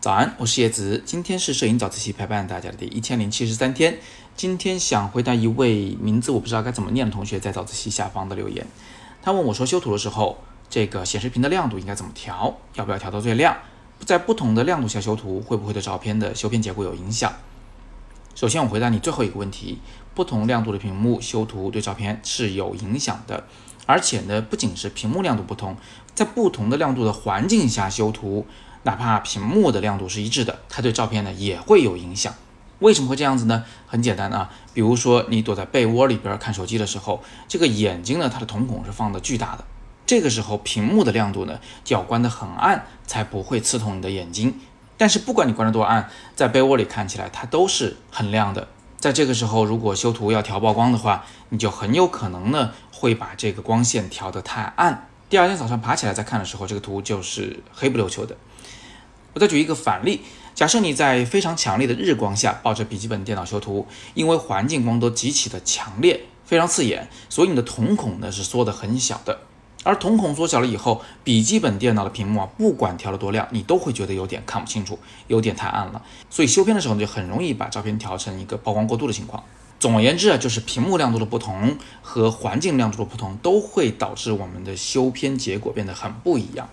早安，我是叶子，今天是摄影早自习陪伴大家的第一千零七十三天。今天想回答一位名字我不知道该怎么念的同学在早自习下方的留言。他问我说，修图的时候，这个显示屏的亮度应该怎么调？要不要调到最亮？在不同的亮度下修图，会不会对照片的修片结果有影响？首先，我回答你最后一个问题：不同亮度的屏幕修图对照片是有影响的。而且呢，不仅是屏幕亮度不同，在不同的亮度的环境下修图，哪怕屏幕的亮度是一致的，它对照片呢也会有影响。为什么会这样子呢？很简单啊，比如说你躲在被窝里边看手机的时候，这个眼睛呢，它的瞳孔是放的巨大的，这个时候屏幕的亮度呢就要关得很暗，才不会刺痛你的眼睛。但是不管你关得多暗，在被窝里看起来它都是很亮的。在这个时候，如果修图要调曝光的话，你就很有可能呢会把这个光线调得太暗。第二天早上爬起来再看的时候，这个图就是黑不溜秋的。我再举一个反例，假设你在非常强烈的日光下抱着笔记本电脑修图，因为环境光都极其的强烈，非常刺眼，所以你的瞳孔呢是缩得很小的。而瞳孔缩小了以后，笔记本电脑的屏幕啊，不管调得多亮，你都会觉得有点看不清楚，有点太暗了。所以修片的时候，你就很容易把照片调成一个曝光过度的情况。总而言之啊，就是屏幕亮度的不同和环境亮度的不同，都会导致我们的修片结果变得很不一样。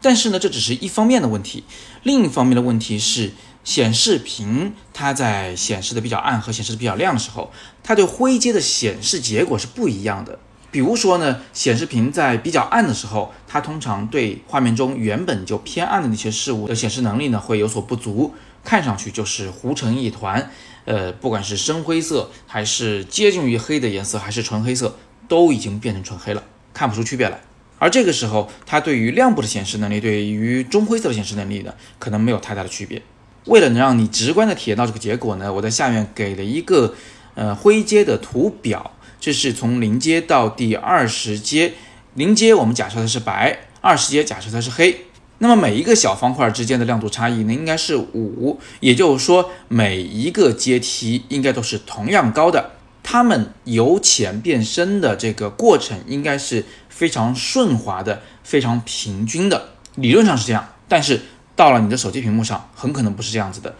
但是呢，这只是一方面的问题，另一方面的问题是，显示屏它在显示的比较暗和显示的比较亮的时候，它对灰阶的显示结果是不一样的。比如说呢，显示屏在比较暗的时候，它通常对画面中原本就偏暗的那些事物的显示能力呢会有所不足，看上去就是糊成一团。呃，不管是深灰色还是接近于黑的颜色，还是纯黑色，都已经变成纯黑了，看不出区别来。而这个时候，它对于亮部的显示能力，对于中灰色的显示能力呢，可能没有太大的区别。为了能让你直观的体验到这个结果呢，我在下面给了一个呃灰阶的图表。这是从零阶到第二十阶，零阶我们假设它是白，二十阶假设它是黑。那么每一个小方块之间的亮度差异呢，应该是五，也就是说每一个阶梯应该都是同样高的，它们由浅变深的这个过程应该是非常顺滑的，非常平均的，理论上是这样。但是到了你的手机屏幕上，很可能不是这样子的。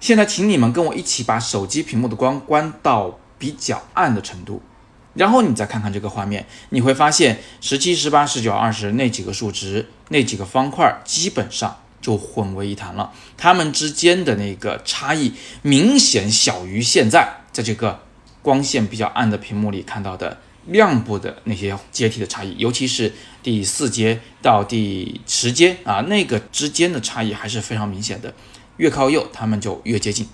现在请你们跟我一起把手机屏幕的光关到比较暗的程度。然后你再看看这个画面，你会发现十七、十八、十九、二十那几个数值、那几个方块基本上就混为一谈了，它们之间的那个差异明显小于现在在这个光线比较暗的屏幕里看到的亮部的那些阶梯的差异，尤其是第四阶到第十阶啊，那个之间的差异还是非常明显的，越靠右它们就越接近。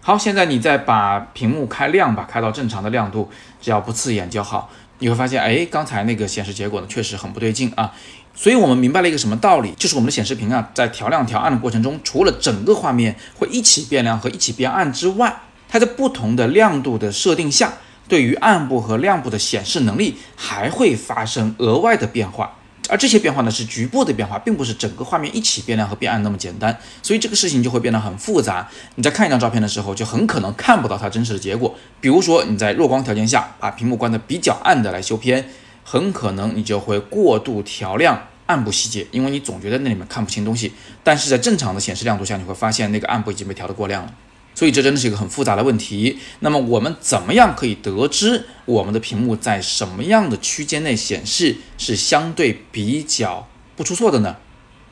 好，现在你再把屏幕开亮吧，开到正常的亮度，只要不刺眼就好。你会发现，哎，刚才那个显示结果呢，确实很不对劲啊。所以我们明白了一个什么道理，就是我们的显示屏啊，在调亮调暗的过程中，除了整个画面会一起变亮和一起变暗之外，它在不同的亮度的设定下，对于暗部和亮部的显示能力还会发生额外的变化。而这些变化呢，是局部的变化，并不是整个画面一起变亮和变暗那么简单，所以这个事情就会变得很复杂。你在看一张照片的时候，就很可能看不到它真实的结果。比如说你在弱光条件下把屏幕关得比较暗的来修片，很可能你就会过度调亮暗部细节，因为你总觉得那里面看不清东西。但是在正常的显示亮度下，你会发现那个暗部已经被调得过亮了。所以这真的是一个很复杂的问题。那么我们怎么样可以得知我们的屏幕在什么样的区间内显示是相对比较不出错的呢？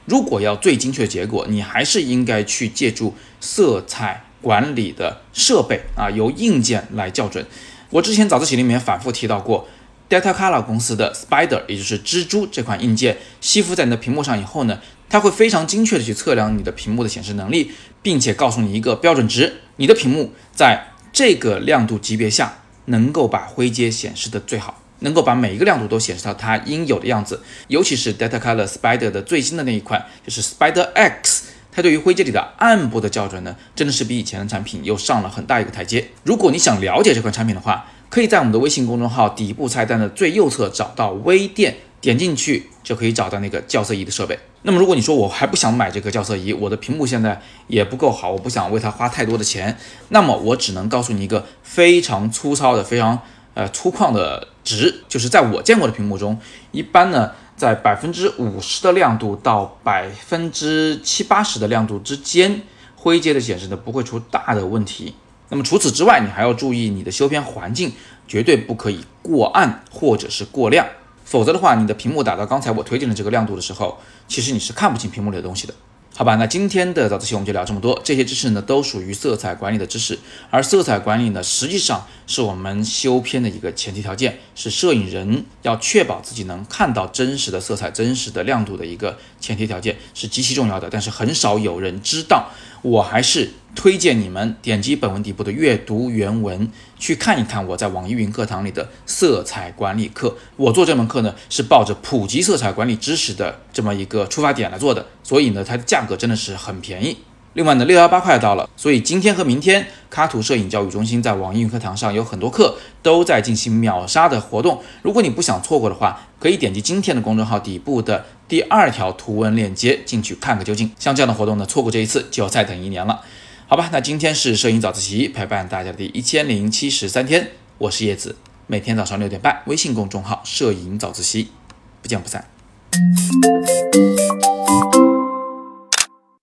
如果要最精确的结果，你还是应该去借助色彩管理的设备啊，由硬件来校准。我之前早自习里面反复提到过，Data Color 公司的 Spider，也就是蜘蛛这款硬件，吸附在你的屏幕上以后呢。它会非常精确的去测量你的屏幕的显示能力，并且告诉你一个标准值，你的屏幕在这个亮度级别下能够把灰阶显示的最好，能够把每一个亮度都显示到它应有的样子。尤其是 Data Color Spider 的最新的那一款，就是 Spider X，它对于灰阶里的暗部的校准呢，真的是比以前的产品又上了很大一个台阶。如果你想了解这款产品的话，可以在我们的微信公众号底部菜单的最右侧找到微店。点进去就可以找到那个校色仪的设备。那么，如果你说我还不想买这个校色仪，我的屏幕现在也不够好，我不想为它花太多的钱，那么我只能告诉你一个非常粗糙的、非常呃粗犷的值，就是在我见过的屏幕中，一般呢在百分之五十的亮度到百分之七八十的亮度之间，灰阶的显示呢不会出大的问题。那么除此之外，你还要注意你的修片环境绝对不可以过暗或者是过亮，否则的话，你的屏幕打到刚才我推荐的这个亮度的时候，其实你是看不清屏幕里的东西的。好吧，那今天的早自习我们就聊这么多。这些知识呢，都属于色彩管理的知识，而色彩管理呢，实际上是我们修片的一个前提条件，是摄影人要确保自己能看到真实的色彩、真实的亮度的一个前提条件，是极其重要的。但是很少有人知道，我还是。推荐你们点击本文底部的阅读原文，去看一看我在网易云课堂里的色彩管理课。我做这门课呢，是抱着普及色彩管理知识的这么一个出发点来做的，所以呢，它的价格真的是很便宜。另外呢，六幺八快到了，所以今天和明天，卡图摄影教育中心在网易云课堂上有很多课都在进行秒杀的活动。如果你不想错过的话，可以点击今天的公众号底部的第二条图文链接进去看个究竟。像这样的活动呢，错过这一次就要再等一年了。好吧，那今天是摄影早自习陪伴大家的第一千零七十三天，我是叶子，每天早上六点半，微信公众号“摄影早自习”，不见不散。